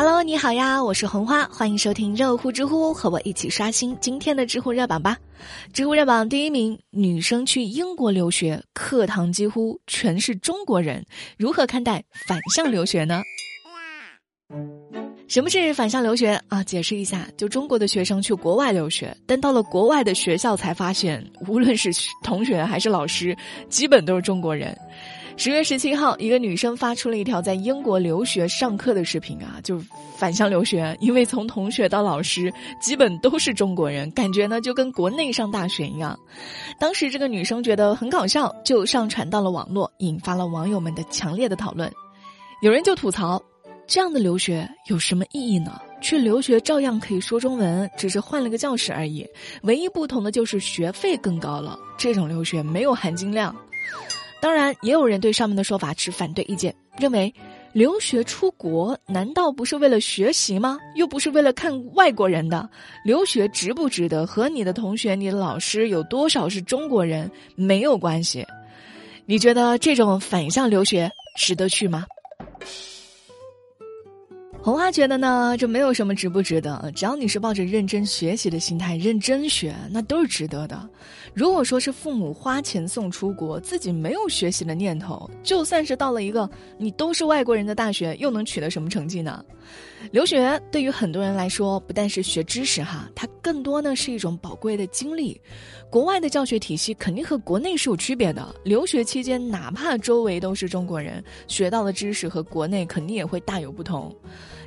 Hello，你好呀，我是红花，欢迎收听热乎知乎，和我一起刷新今天的知乎热榜吧。知乎热榜第一名，女生去英国留学，课堂几乎全是中国人，如何看待反向留学呢？什么是反向留学啊？解释一下，就中国的学生去国外留学，但到了国外的学校才发现，无论是同学还是老师，基本都是中国人。十月十七号，一个女生发出了一条在英国留学上课的视频啊，就反向留学，因为从同学到老师基本都是中国人，感觉呢就跟国内上大学一样。当时这个女生觉得很搞笑，就上传到了网络，引发了网友们的强烈的讨论。有人就吐槽。这样的留学有什么意义呢？去留学照样可以说中文，只是换了个教室而已。唯一不同的就是学费更高了。这种留学没有含金量。当然，也有人对上面的说法持反对意见，认为留学出国难道不是为了学习吗？又不是为了看外国人的。留学值不值得和你的同学、你的老师有多少是中国人没有关系。你觉得这种反向留学值得去吗？红花觉得呢，这没有什么值不值得，只要你是抱着认真学习的心态认真学，那都是值得的。如果说是父母花钱送出国，自己没有学习的念头，就算是到了一个你都是外国人的大学，又能取得什么成绩呢？留学对于很多人来说，不但是学知识哈，它更多呢是一种宝贵的经历。国外的教学体系肯定和国内是有区别的，留学期间哪怕周围都是中国人，学到的知识和国内肯定也会大有不同。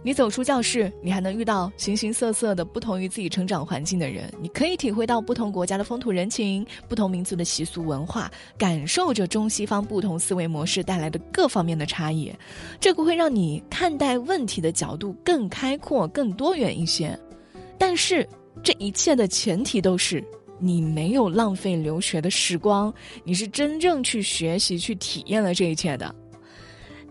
你走出教室，你还能遇到形形色色的不同于自己成长环境的人，你可以体会到不同国家的风土人情、不同民族的习俗文化，感受着中西方不同思维模式带来的各方面的差异，这个会让你看待问题的角度更开阔、更多元一些。但是，这一切的前提都是你没有浪费留学的时光，你是真正去学习、去体验了这一切的。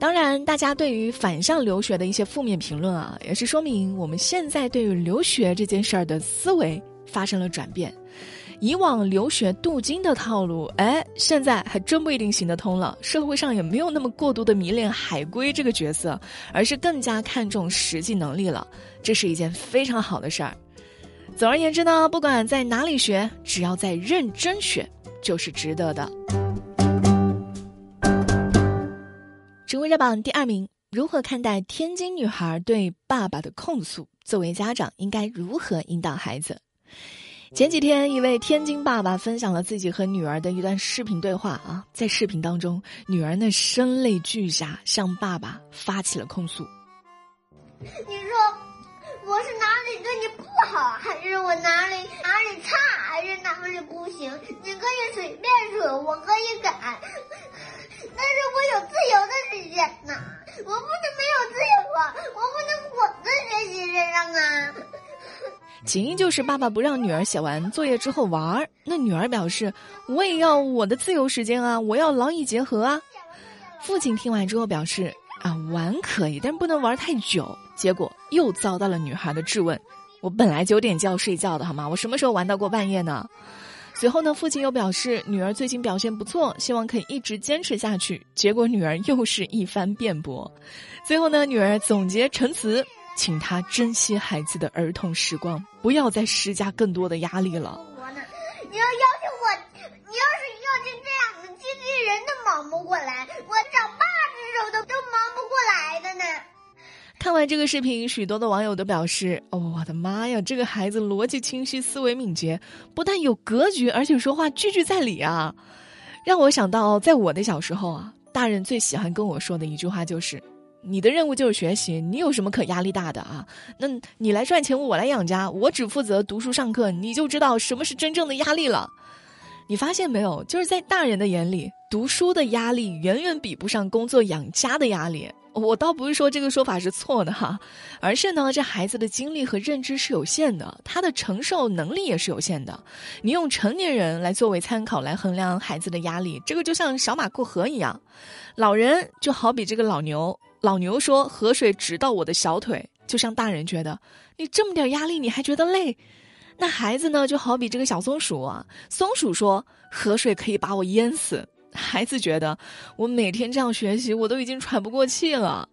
当然，大家对于反向留学的一些负面评论啊，也是说明我们现在对于留学这件事儿的思维发生了转变。以往留学镀金的套路，哎，现在还真不一定行得通了。社会上也没有那么过度的迷恋海归这个角色，而是更加看重实际能力了。这是一件非常好的事儿。总而言之呢，不管在哪里学，只要在认真学，就是值得的。知乎热榜第二名，如何看待天津女孩对爸爸的控诉？作为家长，应该如何引导孩子？前几天，一位天津爸爸分享了自己和女儿的一段视频对话啊，在视频当中，女儿那声泪俱下，向爸爸发起了控诉。你说我是哪里对你不好，还是我哪里哪里差，还是哪里不行？你可以随便说，我可以改。但是我有自由的时间呐，我不能没有自由啊，我不能滚在学习身上啊。起因就是爸爸不让女儿写完作业之后玩儿，那女儿表示我也要我的自由时间啊，我要劳逸结合啊。父亲听完之后表示啊，玩可以，但不能玩太久。结果又遭到了女孩的质问，我本来九点就要睡觉的好吗？我什么时候玩到过半夜呢？随后呢，父亲又表示女儿最近表现不错，希望可以一直坚持下去。结果女儿又是一番辩驳，最后呢，女儿总结陈词，请他珍惜孩子的儿童时光，不要再施加更多的压力了。你要要求我，你要是要求这样的机器人都忙不过来，我找看完这个视频，许多的网友都表示：“哦，我的妈呀，这个孩子逻辑清晰，思维敏捷，不但有格局，而且说话句句在理啊！”让我想到，在我的小时候啊，大人最喜欢跟我说的一句话就是：“你的任务就是学习，你有什么可压力大的啊？那你来赚钱，我来养家，我只负责读书上课，你就知道什么是真正的压力了。”你发现没有？就是在大人的眼里，读书的压力远远比不上工作养家的压力。我倒不是说这个说法是错的哈，而是呢，这孩子的精力和认知是有限的，他的承受能力也是有限的。你用成年人来作为参考来衡量孩子的压力，这个就像小马过河一样。老人就好比这个老牛，老牛说河水直到我的小腿，就像大人觉得你这么点压力你还觉得累。那孩子呢，就好比这个小松鼠啊，松鼠说：“河水可以把我淹死。”孩子觉得，我每天这样学习，我都已经喘不过气了。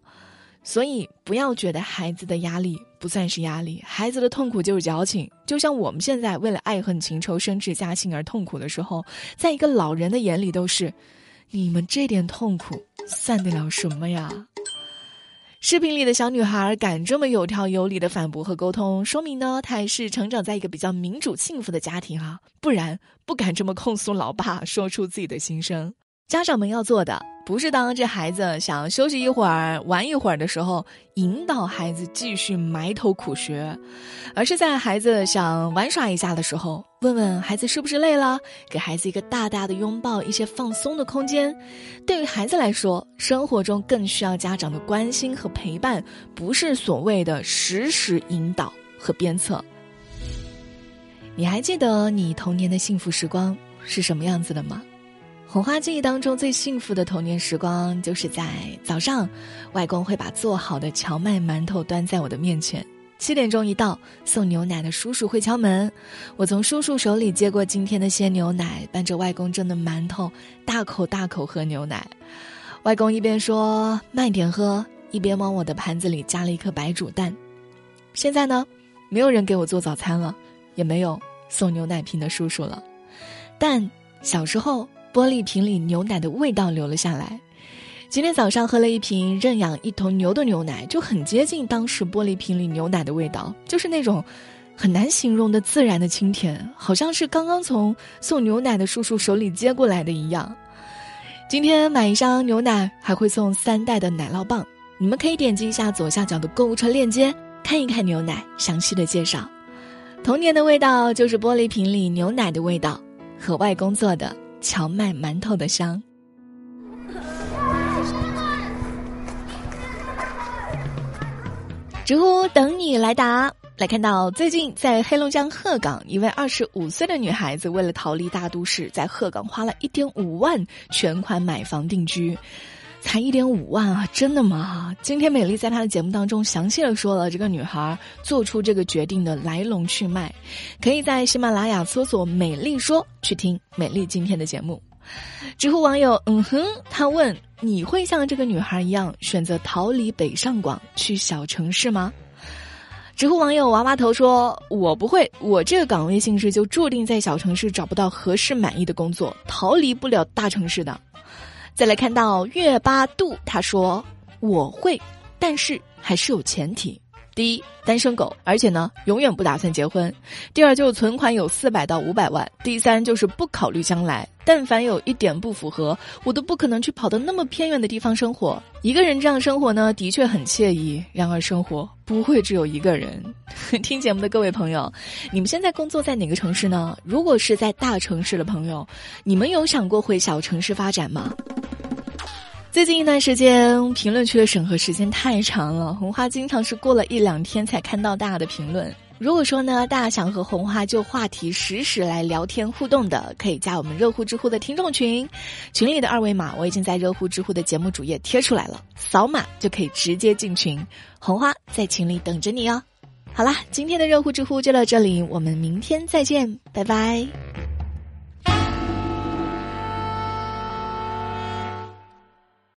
所以不要觉得孩子的压力不算是压力，孩子的痛苦就是矫情。就像我们现在为了爱恨情仇、升职加薪而痛苦的时候，在一个老人的眼里都是，你们这点痛苦算得了什么呀？视频里的小女孩敢这么有条有理的反驳和沟通，说明呢，她还是成长在一个比较民主幸福的家庭啊，不然不敢这么控诉老爸，说出自己的心声。家长们要做的，不是当这孩子想休息一会儿、玩一会儿的时候，引导孩子继续埋头苦学，而是在孩子想玩耍一下的时候，问问孩子是不是累了，给孩子一个大大的拥抱，一些放松的空间。对于孩子来说，生活中更需要家长的关心和陪伴，不是所谓的实时引导和鞭策。你还记得你童年的幸福时光是什么样子的吗？红花记忆当中最幸福的童年时光，就是在早上，外公会把做好的荞麦馒头端在我的面前。七点钟一到，送牛奶的叔叔会敲门，我从叔叔手里接过今天的鲜牛奶，伴着外公蒸的馒头，大口大口喝牛奶。外公一边说慢点喝，一边往我的盘子里加了一颗白煮蛋。现在呢，没有人给我做早餐了，也没有送牛奶瓶的叔叔了，但小时候。玻璃瓶里牛奶的味道留了下来。今天早上喝了一瓶认养一头牛的牛奶，就很接近当时玻璃瓶里牛奶的味道，就是那种很难形容的自然的清甜，好像是刚刚从送牛奶的叔叔手里接过来的一样。今天买一箱牛奶还会送三袋的奶酪棒，你们可以点击一下左下角的购物车链接，看一看牛奶详细的介绍。童年的味道就是玻璃瓶里牛奶的味道，和外公做的。荞麦馒头的香。知乎等你来答。来看到，最近在黑龙江鹤岗，一位二十五岁的女孩子为了逃离大都市，在鹤岗花了一点五万全款买房定居。才一点五万啊！真的吗？今天美丽在她的节目当中详细的说了这个女孩做出这个决定的来龙去脉，可以在喜马拉雅搜索“美丽说”去听美丽今天的节目。知乎网友嗯哼，他问：你会像这个女孩一样选择逃离北上广去小城市吗？知乎网友娃娃头说：我不会，我这个岗位性质就注定在小城市找不到合适满意的工作，逃离不了大城市的。再来看到月八度，他说：“我会，但是还是有前提。第一，单身狗，而且呢，永远不打算结婚。第二，就是存款有四百到五百万。第三，就是不考虑将来。但凡有一点不符合，我都不可能去跑到那么偏远的地方生活。一个人这样生活呢，的确很惬意。然而，生活不会只有一个人。听节目的各位朋友，你们现在工作在哪个城市呢？如果是在大城市的朋友，你们有想过回小城市发展吗？”最近一段时间，评论区的审核时间太长了，红花经常是过了一两天才看到大家的评论。如果说呢，大家想和红花就话题实时来聊天互动的，可以加我们热乎知乎的听众群，群里的二维码我已经在热乎知乎的节目主页贴出来了，扫码就可以直接进群，红花在群里等着你哦。好啦，今天的热乎知乎就到这里，我们明天再见，拜拜。